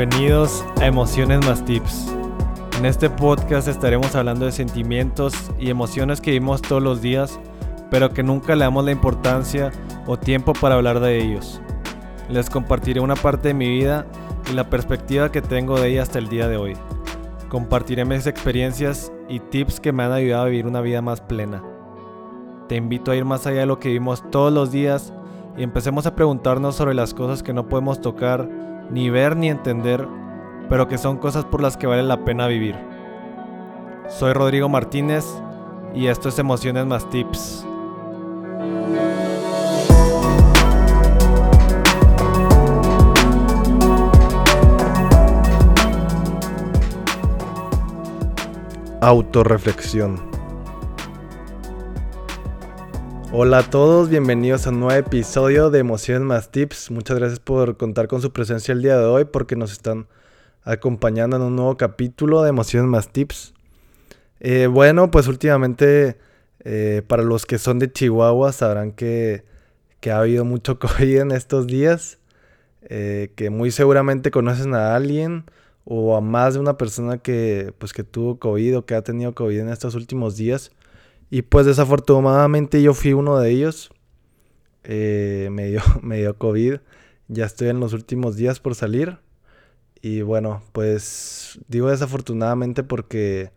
Bienvenidos a Emociones más Tips. En este podcast estaremos hablando de sentimientos y emociones que vivimos todos los días, pero que nunca le damos la importancia o tiempo para hablar de ellos. Les compartiré una parte de mi vida y la perspectiva que tengo de ella hasta el día de hoy. Compartiré mis experiencias y tips que me han ayudado a vivir una vida más plena. Te invito a ir más allá de lo que vivimos todos los días y empecemos a preguntarnos sobre las cosas que no podemos tocar, ni ver ni entender, pero que son cosas por las que vale la pena vivir. Soy Rodrigo Martínez y esto es Emociones más Tips. Autoreflexión. Hola a todos, bienvenidos a un nuevo episodio de Emociones más Tips. Muchas gracias por contar con su presencia el día de hoy porque nos están acompañando en un nuevo capítulo de Emociones más Tips. Eh, bueno, pues últimamente eh, para los que son de Chihuahua sabrán que, ha habido mucho COVID en estos días, eh, que muy seguramente conocen a alguien o a más de una persona que, pues, que tuvo COVID o que ha tenido COVID en estos últimos días. Y pues desafortunadamente yo fui uno de ellos. Eh, me, dio, me dio COVID. Ya estoy en los últimos días por salir. Y bueno, pues digo desafortunadamente porque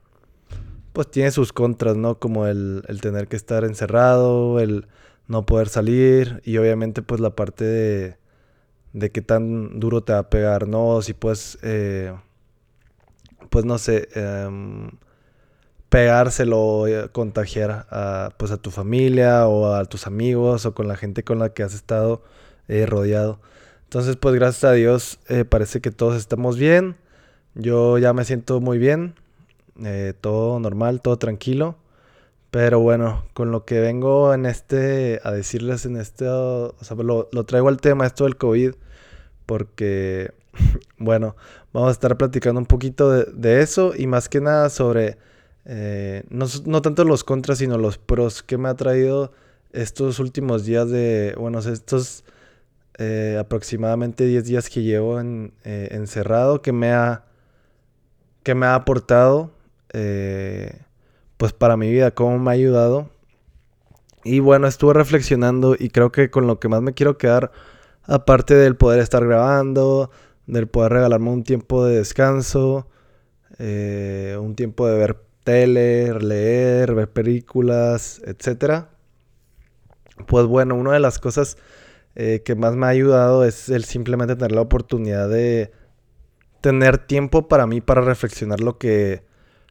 pues tiene sus contras, ¿no? Como el, el, tener que estar encerrado, el no poder salir y obviamente pues la parte de, de qué tan duro te va a pegar, ¿no? Si puedes, eh, pues no sé, eh, pegárselo, eh, contagiar a, pues a tu familia o a tus amigos o con la gente con la que has estado eh, rodeado. Entonces, pues gracias a Dios parece que todos estamos bien. Yo ya me siento muy bien, todo normal, todo tranquilo. Pero bueno, con lo que vengo en este, a decirles en este, lo, traigo al tema, esto del COVID, porque, bueno, vamos a estar platicando un poquito de, eso y más que nada sobre, eh, no, tanto los contras, sino los pros que me ha traído estos últimos días de, bueno, estos eh, aproximadamente 10 días que llevo eh, encerrado, que me ha, que me ha aportado pues para mi vida, cómo me ha ayudado. Y bueno, estuve reflexionando y creo que con lo que más me quiero quedar, aparte del poder estar grabando, del poder regalarme un tiempo de descanso, un tiempo de ver tele, leer, ver películas, etc. Pues bueno, una de las cosas eh, que más me ha ayudado es el simplemente tener la oportunidad de tener tiempo para mí para reflexionar lo que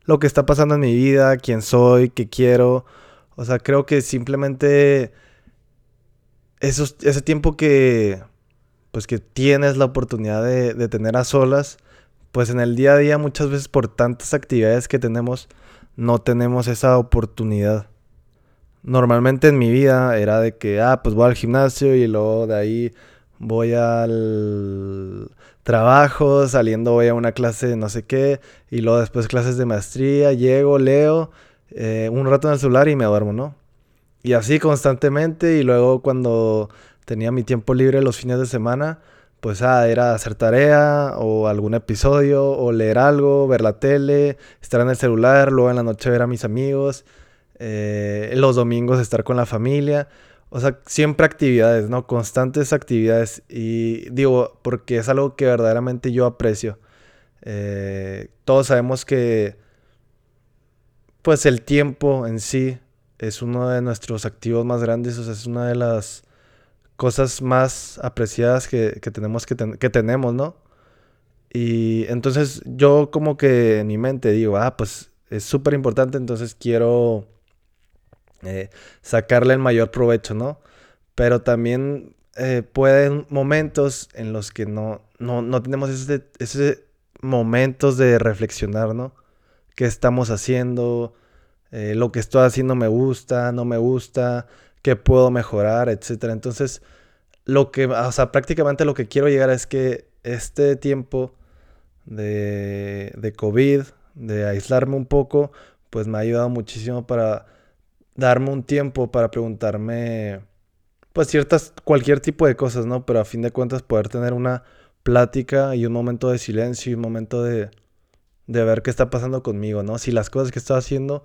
lo que está pasando en mi vida, quién soy, qué quiero. O sea, creo que simplemente ese tiempo que, pues que tienes la oportunidad de, tener a solas, pues en el día a día muchas veces por tantas actividades que tenemos, no tenemos esa oportunidad. Normalmente en mi vida era de que, ah, pues voy al gimnasio y luego de ahí voy al trabajo, saliendo voy a una clase de no sé qué, y luego después clases de maestría, llego, leo, eh, un rato en el celular y me duermo, ¿no? Y así constantemente, y luego cuando tenía mi tiempo libre los fines de semana, pues ah, era hacer tarea o algún episodio o leer algo, ver la tele, estar en el celular, luego en la noche ver a mis amigos, eh, los domingos estar con la familia. O sea, siempre actividades, ¿no? Constantes actividades. Y digo, porque es algo que verdaderamente yo aprecio. Eh, todos sabemos que, pues el tiempo en sí es uno de nuestros activos más grandes. O sea, es una de las cosas más apreciadas que, tenemos que, que tenemos, ¿no? Y entonces yo como que en mi mente digo, ah, pues es súper importante, entonces quiero eh, sacarle el mayor provecho, ¿no? Pero también eh, pueden momentos en los que no, no, tenemos ese, momentos de reflexionar, ¿no? ¿Qué estamos haciendo? Eh, lo que estoy haciendo me gusta, no me gusta, qué puedo mejorar, etcétera. Entonces, lo que, o sea, prácticamente lo que quiero llegar es que este tiempo de, de COVID, de aislarme un poco, pues me ha ayudado muchísimo para darme un tiempo para preguntarme, pues ciertas, cualquier tipo de cosas, ¿no? Pero a fin de cuentas poder tener una plática y un momento de silencio y un momento de, de ver qué está pasando conmigo, ¿no? Si las cosas que estoy haciendo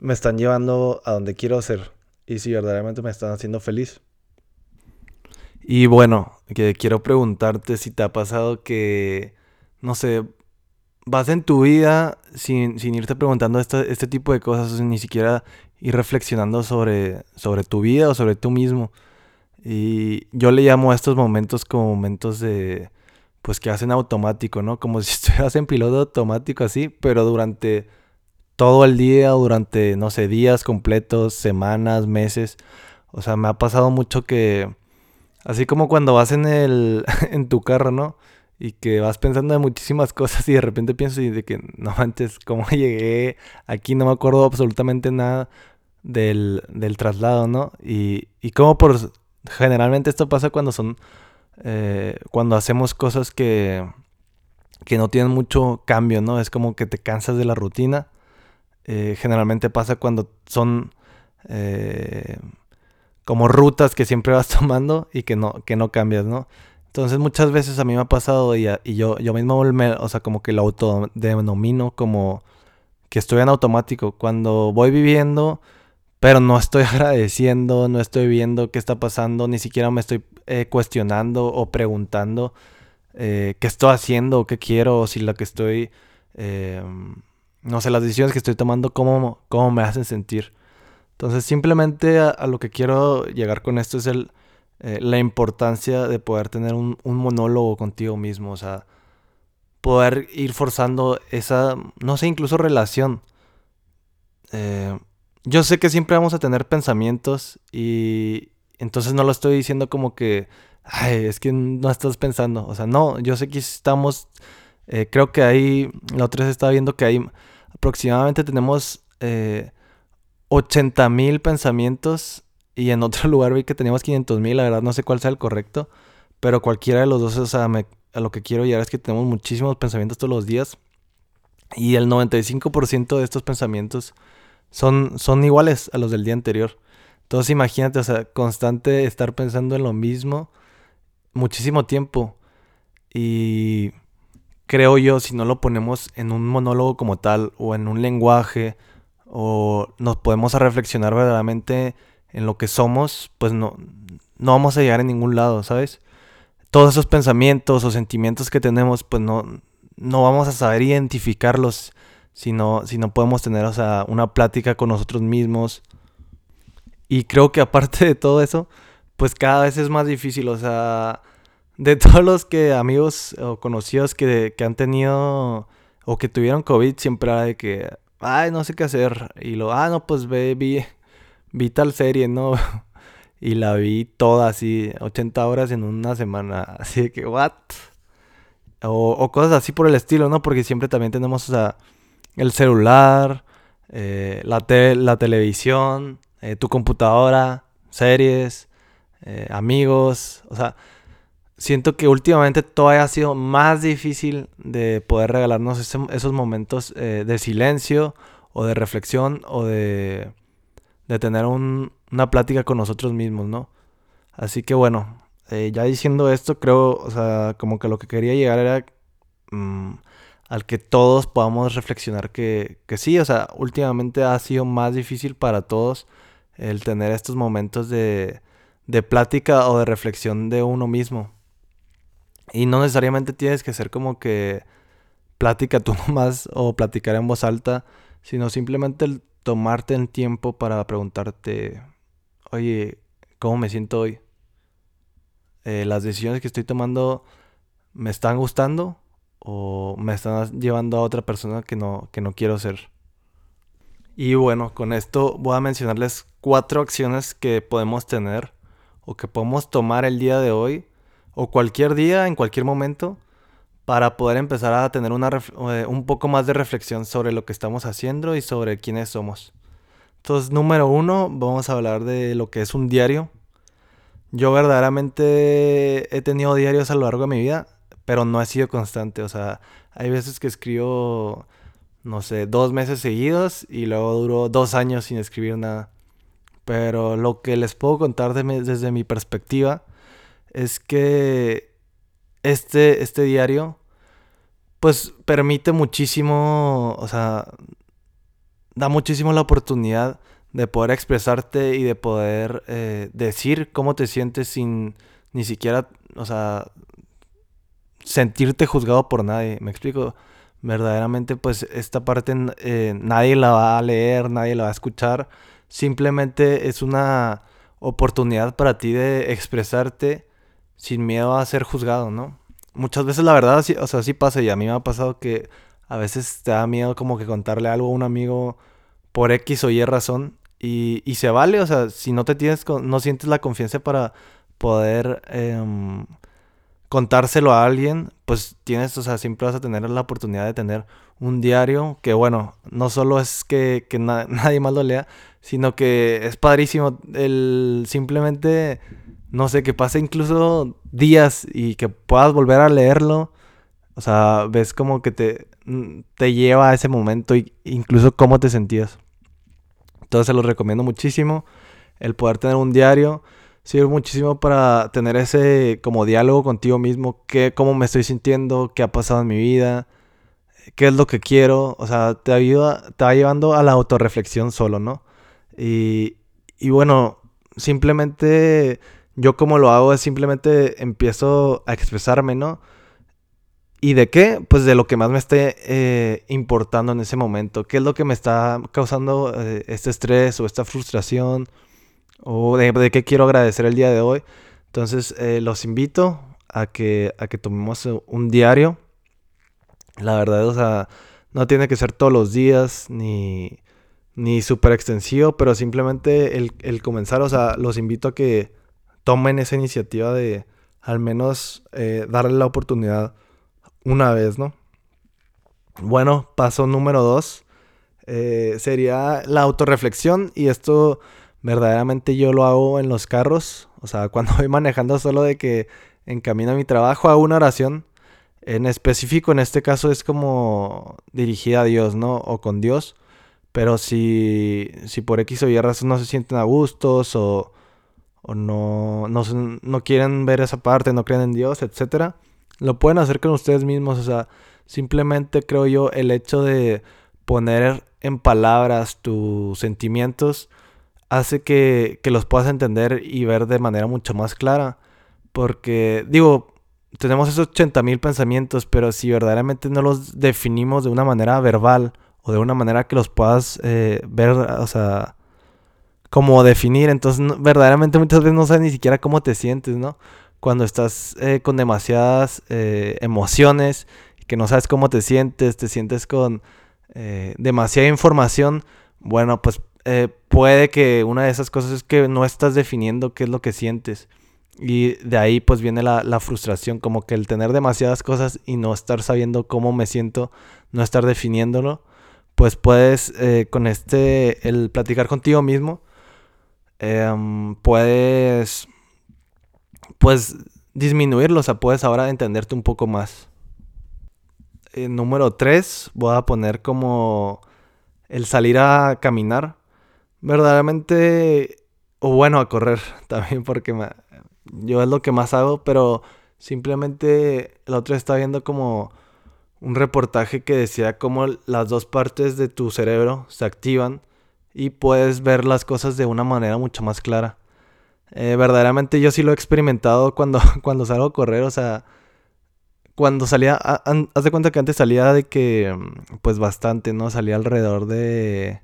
me están llevando a donde quiero ser y si verdaderamente me están haciendo feliz. Y bueno, que quiero preguntarte si te ha pasado que, no sé, vas en tu vida sin, irte preguntando este, este, tipo de cosas, ni siquiera ir reflexionando sobre, sobre tu vida o sobre tú mismo. Y yo le llamo a estos momentos como momentos de, pues que hacen automático, ¿no? Como si estuvieras en piloto automático así, pero durante todo el día, durante, no sé, días completos, semanas, meses. O sea, me ha pasado mucho que, así como cuando vas en el, en tu carro, ¿no? Y que vas pensando en muchísimas cosas y de repente pienso y de que, no, antes, ¿cómo llegué aquí? No me acuerdo absolutamente nada del, del traslado, ¿no? Y, y como por, generalmente esto pasa cuando son, eh, cuando hacemos cosas que, que no tienen mucho cambio, ¿no? Es como que te cansas de la rutina eh, generalmente pasa cuando son eh, como rutas que siempre vas tomando y que no, que no cambias, ¿no? Entonces muchas veces a mí me ha pasado y, yo, yo mismo o sea, como que lo autodenomino como que estoy en automático. Cuando voy viviendo, pero no estoy agradeciendo, no estoy viendo qué está pasando, ni siquiera me estoy eh, cuestionando o preguntando qué estoy haciendo, qué quiero, o si lo que estoy no sé, las decisiones que estoy tomando, cómo, cómo me hacen sentir. Entonces, simplemente a, lo que quiero llegar con esto es el, eh, la importancia de poder tener un, monólogo contigo mismo. O sea, poder ir forzando esa, no sé, incluso relación. Eh, yo sé que siempre vamos a tener pensamientos y entonces no lo estoy diciendo como que, ay, es que no estás pensando. O sea, no, yo sé que estamos, eh, creo que ahí, la otra vez estaba viendo que hay aproximadamente tenemos eh, 80 mil pensamientos y en otro lugar vi que teníamos 500 mil, la verdad no sé cuál sea el correcto, pero cualquiera de los dos, o sea, a lo que quiero llegar es que tenemos muchísimos pensamientos todos los días y el 95% de estos pensamientos son, son iguales a los del día anterior. Entonces imagínate, o sea, constante estar pensando en lo mismo muchísimo tiempo y creo yo, si no lo ponemos en un monólogo como tal o en un lenguaje o nos podemos a reflexionar verdaderamente en lo que somos, pues no, no vamos a llegar a ningún lado, ¿sabes? Todos esos pensamientos o sentimientos que tenemos, pues no, no vamos a saber identificarlos si no, si no podemos tener, una plática con nosotros mismos. Y creo que aparte de todo eso, pues cada vez es más difícil, o sea, de todos los que amigos o conocidos que, han tenido o que tuvieron COVID, siempre era de que, ay, no sé qué hacer. Y lo, ah, no, pues ve, vi, vi tal serie, ¿no? y la vi toda así, 80 horas en una semana. Así de que, ¿what? O, cosas así por el estilo, ¿no? Porque siempre también tenemos, o sea, el celular, eh, la, la televisión, eh, tu computadora, series, eh, amigos, o sea siento que últimamente todavía ha sido más difícil de poder regalarnos esos momentos eh, de silencio o de reflexión o de, de tener una plática con nosotros mismos, ¿no? Así que bueno, eh, ya diciendo esto, creo, o sea, como que lo que quería llegar era mm, al que todos podamos reflexionar que, que sí, o sea, últimamente ha sido más difícil para todos el tener estos momentos de, de plática o de reflexión de uno mismo. Y no necesariamente tienes que ser como que plática tú nomás o platicar en voz alta, sino simplemente el tomarte el tiempo para preguntarte, oye, ¿cómo me siento hoy? Eh, ¿Las decisiones que estoy tomando me están gustando o me están llevando a otra persona que no, que no quiero ser? Y bueno, con esto voy a mencionarles cuatro acciones que podemos tener o que podemos tomar el día de hoy o cualquier día, en cualquier momento, para poder empezar a tener una eh, un poco más de reflexión sobre lo que estamos haciendo y sobre quiénes somos. Entonces, número uno, vamos a hablar de lo que es un diario. Yo verdaderamente he tenido diarios a lo largo de mi vida, pero no he sido constante. O sea, hay veces que escribo, no sé, dos meses seguidos y luego duro dos años sin escribir nada. Pero lo que les puedo contar desde mi perspectiva es que este, este diario, pues permite muchísimo, o sea, da muchísimo la oportunidad de poder expresarte y de poder eh, decir cómo te sientes sin ni siquiera, o sea, sentirte juzgado por nadie. ¿Me explico? Verdaderamente, pues esta parte eh, nadie la va a leer, nadie la va a escuchar. Simplemente es una oportunidad para ti de expresarte sin miedo a ser juzgado, ¿no? Muchas veces la verdad, o sea, sí pasa y a mí me ha pasado que a veces te da miedo como que contarle algo a un amigo por X o Y razón y, y se vale, o sea, si no te tienes, no sientes la confianza para poder em, contárselo a alguien, pues tienes, o sea, siempre vas a tener la oportunidad de tener un diario que, bueno, no solo es que, que nadie más lo lea, sino que es padrísimo el simplemente, no sé, que pase incluso días y que puedas volver a leerlo. O sea, ves como que te, te lleva a ese momento e incluso cómo te sentías. Entonces se los recomiendo muchísimo el poder tener un diario sirve muchísimo para tener ese como diálogo contigo mismo, qué, cómo me estoy sintiendo, qué ha pasado en mi vida, qué es lo que quiero, o sea, te ayuda, te va llevando a la autorreflexión solo, ¿no? Y, y bueno, simplemente yo como lo hago es simplemente empiezo a expresarme, ¿no? ¿Y de qué? Pues de lo que más me esté eh, importando en ese momento. ¿Qué es lo que me está causando eh, este estrés o esta frustración? o de, qué quiero agradecer el día de hoy. Entonces eh, los invito a que, a que tomemos un diario. La verdad, o sea, no tiene que ser todos los días ni, ni súper extensivo, pero simplemente el, comenzar, o sea, los invito a que tomen esa iniciativa de al menos eh, darle la oportunidad una vez, ¿no? Bueno, paso número dos eh, sería la autorreflexión y esto verdaderamente yo lo hago en los carros. O sea, cuando voy manejando solo de que en camino a mi trabajo hago una oración. En específico, en este caso es como dirigida a Dios, ¿no? O con Dios. Pero si, si por X o Y razón no se sienten a gustos o, o no, no, no quieren ver esa parte, no creen en Dios, etc. Lo pueden hacer con ustedes mismos. O sea, simplemente creo yo el hecho de poner en palabras tus sentimientos hace que, los puedas entender y ver de manera mucho más clara. Porque, digo, tenemos esos 80 mil pensamientos, pero si verdaderamente no los definimos de una manera verbal o de una manera que los puedas eh, ver, o sea, como definir, entonces verdaderamente muchas veces no sabes ni siquiera cómo te sientes, ¿no? Cuando estás eh, con demasiadas eh, emociones, que no sabes cómo te sientes, te sientes con demasiada información, bueno, pues eh, puede que una de esas cosas es que no estás definiendo qué es lo que sientes. Y de ahí pues viene la, frustración, como que el tener demasiadas cosas y no estar sabiendo cómo me siento, no estar definiéndolo, pues puedes eh, con este, el platicar contigo mismo, em, puedes, pues disminuirlo, o sea, puedes ahora entenderte un poco más. Eh, número 3, voy a poner como el salir a caminar verdaderamente, o bueno, a correr también, porque yo es lo que más hago, pero simplemente el otro está viendo como un reportaje que decía cómo las dos partes de tu cerebro se activan y puedes ver las cosas de una manera mucho más clara. Eh, verdaderamente yo sí lo he experimentado cuando, cuando salgo a correr, o sea, cuando salía, haz de cuenta que antes salía de que, pues bastante, ¿no? Salía alrededor de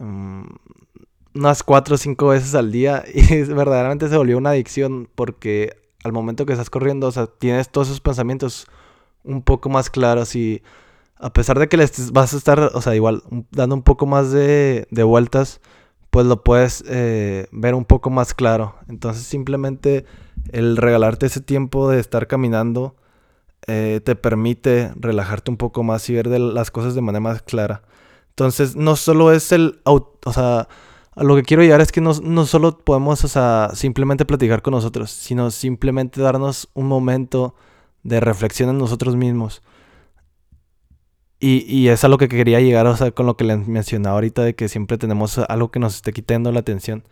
Mm, unas cuatro o cinco veces al día y verdaderamente se volvió una adicción porque al momento que estás corriendo, o sea, tienes todos esos pensamientos un poco más claros y a pesar de que les vas a estar, o sea, igual dando un poco más de, vueltas, pues lo puedes eh, ver un poco más claro. Entonces simplemente el regalarte ese tiempo de estar caminando eh, te permite relajarte un poco más y ver las cosas de manera más clara. Entonces, no solo es el... O sea, a lo que quiero llegar es que no, no solo podemos, o sea, simplemente platicar con nosotros, sino simplemente darnos un momento de reflexión en nosotros mismos. Y, y, es a lo que quería llegar, o sea, con lo que les mencionaba ahorita de que siempre tenemos algo que nos esté quitando la atención.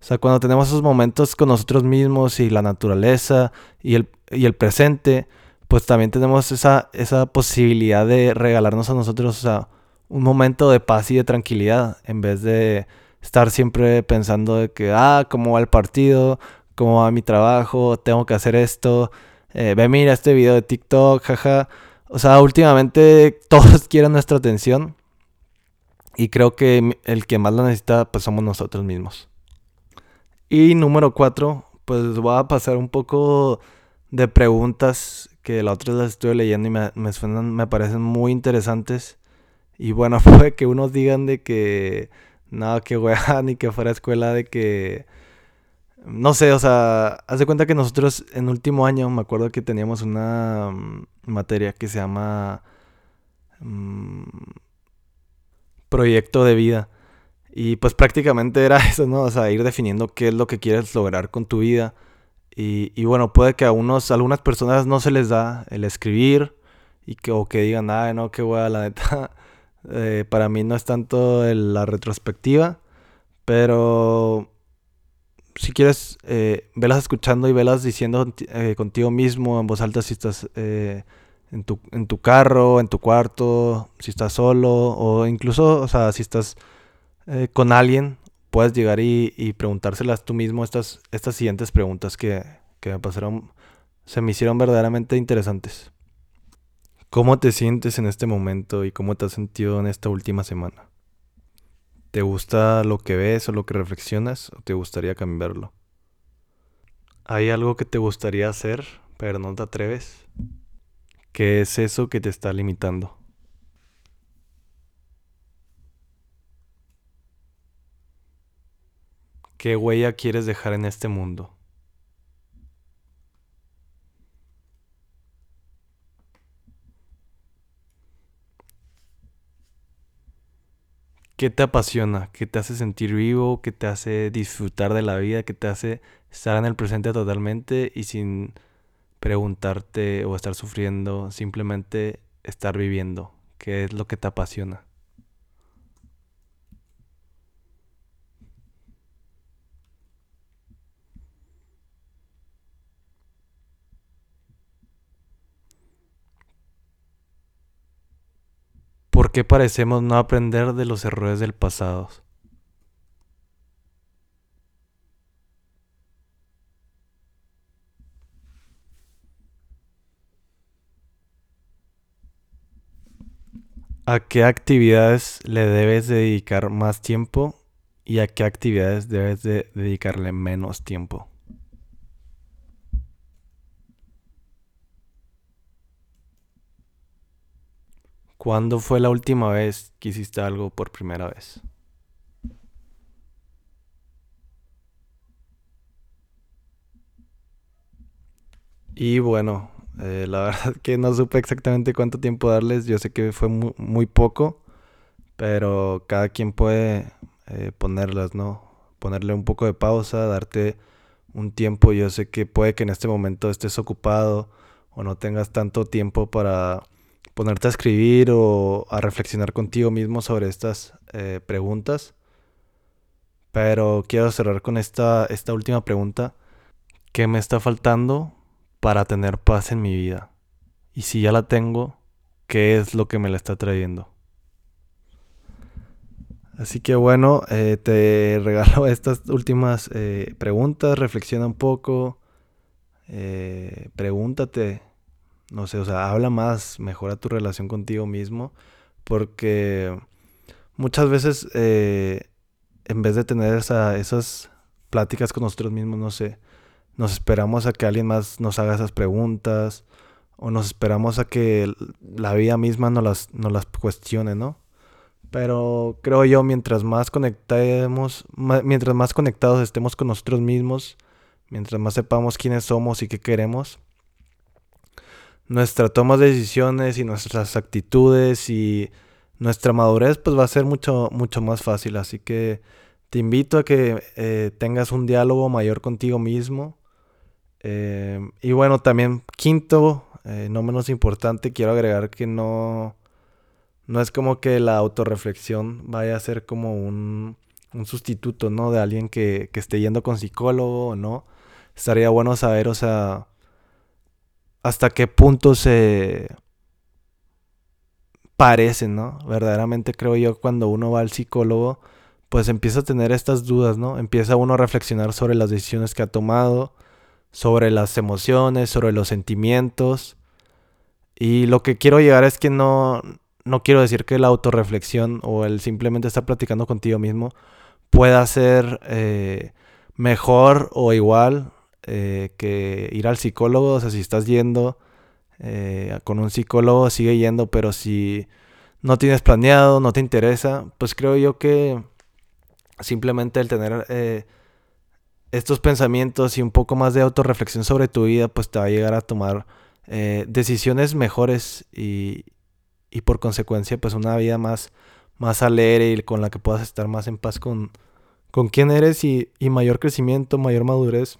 O sea, cuando tenemos esos momentos con nosotros mismos y la naturaleza y el, y el presente, pues también tenemos esa, esa posibilidad de regalarnos a nosotros, o sea, un momento de paz y de tranquilidad en vez de estar siempre pensando de que, ah, cómo va el partido, cómo va mi trabajo, tengo que hacer esto, eh, ve, mira este video de TikTok, jaja. O sea, últimamente todos quieren nuestra atención y creo que el que más la necesita pues somos nosotros mismos. Y número cuatro, pues voy a pasar un poco de preguntas que la otra las estuve leyendo y me, me suenan, me parecen muy interesantes. Y bueno, fue que unos digan de que nada, que weá, ni que fuera escuela, de que. No sé, o sea, haz de cuenta que nosotros en último año me acuerdo que teníamos una mm, materia que se llama mm, proyecto de vida. Y pues prácticamente era eso, ¿no? O sea, ir definiendo qué es lo que quieres lograr con tu vida. Y, bueno, puede que a unos, algunas personas no se les da el escribir y que, o que digan, ay, no, qué weá, la neta. Eh, para mí no es tanto la retrospectiva, pero si quieres, eh, velas escuchando y velas diciendo eh, contigo mismo en voz alta si estás en, tu, en tu carro, en tu cuarto, si estás solo o incluso, o sea, si estás con alguien, puedes llegar y, y, preguntárselas tú mismo estas, estas siguientes preguntas que, que me pasaron, se me hicieron verdaderamente interesantes. ¿Cómo te sientes en este momento y cómo te has sentido en esta última semana? ¿Te gusta lo que ves o lo que reflexionas o te gustaría cambiarlo? ¿Hay algo que te gustaría hacer pero no te atreves? ¿Qué es eso que te está limitando? ¿Qué huella quieres dejar en este mundo? ¿Qué te apasiona? ¿Qué te hace sentir vivo? ¿Qué te hace disfrutar de la vida? ¿Qué te hace estar en el presente totalmente y sin preguntarte o estar sufriendo? Simplemente estar viviendo. ¿Qué es lo que te apasiona? ¿Por qué parecemos no aprender de los errores del pasado? ¿A qué actividades le debes dedicar más tiempo y a qué actividades debes de dedicarle menos tiempo? ¿Cuándo fue la última vez que hiciste algo por primera vez? Y bueno, eh, la verdad que no supe exactamente cuánto tiempo darles. Yo sé que fue muy, poco, pero cada quien puede eh, ponerlas, ¿no? Ponerle un poco de pausa, darte un tiempo. Yo sé que puede que en este momento estés ocupado o no tengas tanto tiempo para ponerte a escribir o a reflexionar contigo mismo sobre estas eh, preguntas. Pero quiero cerrar con esta, esta última pregunta. ¿Qué me está faltando para tener paz en mi vida? Y si ya la tengo, ¿qué es lo que me la está trayendo? Así que bueno, eh, te regalo estas últimas eh, preguntas, reflexiona un poco, pregúntate no sé, o sea, habla más, mejora tu relación contigo mismo, porque muchas veces eh, en vez de tener esas pláticas con nosotros mismos, no sé, nos esperamos a que alguien más nos haga esas preguntas o nos esperamos a que la vida misma nos las, nos las cuestione, ¿no? Pero creo yo, mientras más conectemos, mientras más conectados estemos con nosotros mismos, mientras más sepamos quiénes somos y qué queremos, nuestra toma de decisiones y nuestras actitudes y nuestra madurez pues va a ser mucho, mucho más fácil. Así que te invito a que eh, tengas un diálogo mayor contigo mismo. Eh, y bueno, también quinto, eh, no menos importante, quiero agregar que no, no es como que la autorreflexión vaya a ser como un, un sustituto, ¿no? De alguien que, que esté yendo con psicólogo no. Estaría bueno saber, o sea, hasta qué punto se parecen, ¿no? Verdaderamente creo yo cuando uno va al psicólogo, pues empieza a tener estas dudas, ¿no? Empieza uno a reflexionar sobre las decisiones que ha tomado, sobre las emociones, sobre los sentimientos. Y lo que quiero llegar es que no, no quiero decir que la autorreflexión o el simplemente estar platicando contigo mismo pueda ser eh, mejor o igual eh, que ir al psicólogo. O sea, si estás yendo eh, con un psicólogo, sigue yendo, pero si no tienes planeado, no te interesa, pues creo yo que simplemente el tener estos pensamientos y un poco más de autorreflexión sobre tu vida, pues te va a llegar a tomar decisiones mejores y, y por consecuencia pues una vida más, más alegre y con la que puedas estar más en paz con, con quién eres y, mayor crecimiento, mayor madurez,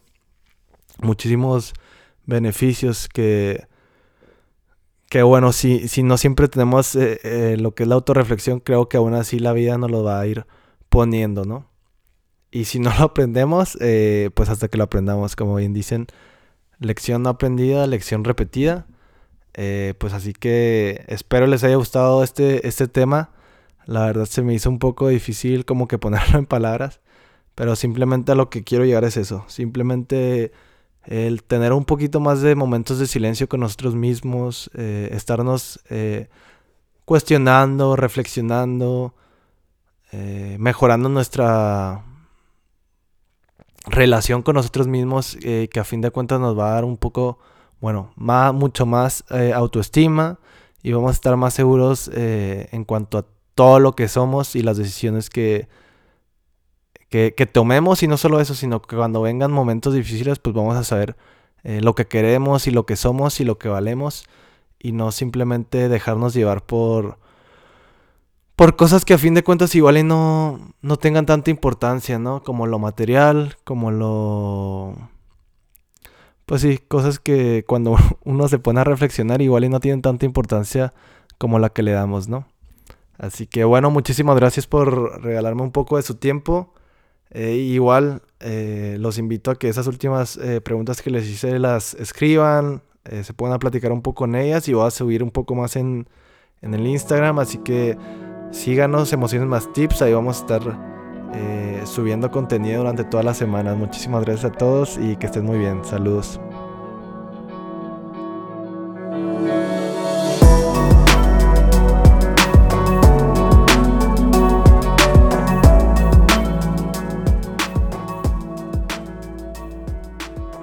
muchísimos beneficios que, que bueno, si, si no siempre tenemos eh, eh, lo que es la autorreflexión, creo que aún así la vida nos lo va a ir poniendo, ¿no? Y si no lo aprendemos, eh, pues hasta que lo aprendamos, como bien dicen, lección no aprendida, lección repetida. Pues así que espero les haya gustado este, este tema. La verdad se me hizo un poco difícil como que ponerlo en palabras. Pero simplemente a lo que quiero llegar es eso. Simplemente el tener un poquito más de momentos de silencio con nosotros mismos. Eh, estarnos eh, cuestionando, reflexionando. mejorando nuestra relación con nosotros mismos. que a fin de cuentas nos va a dar un poco bueno, más, mucho más eh, autoestima y vamos a estar más seguros eh, en cuanto a todo lo que somos y las decisiones que, que, tomemos y no solo eso, sino que cuando vengan momentos difíciles pues vamos a saber eh, lo que queremos y lo que somos y lo que valemos y no simplemente dejarnos llevar por, por cosas que a fin de cuentas igual y no, no tengan tanta importancia, ¿no? Como lo material, como lo pues sí, cosas que cuando uno se pone a reflexionar igual y no tienen tanta importancia como la que le damos, ¿no? Así que bueno, muchísimas gracias por regalarme un poco de su tiempo. Eh, igual eh, los invito a que esas últimas eh, preguntas que les hice las escriban, se puedan platicar un poco con ellas y voy a subir un poco más en, en el Instagram. Así que síganos, Emociones Más Tips, ahí vamos a estar subiendo contenido durante todas las semanas. Muchísimas gracias a todos y que estén muy bien. Saludos.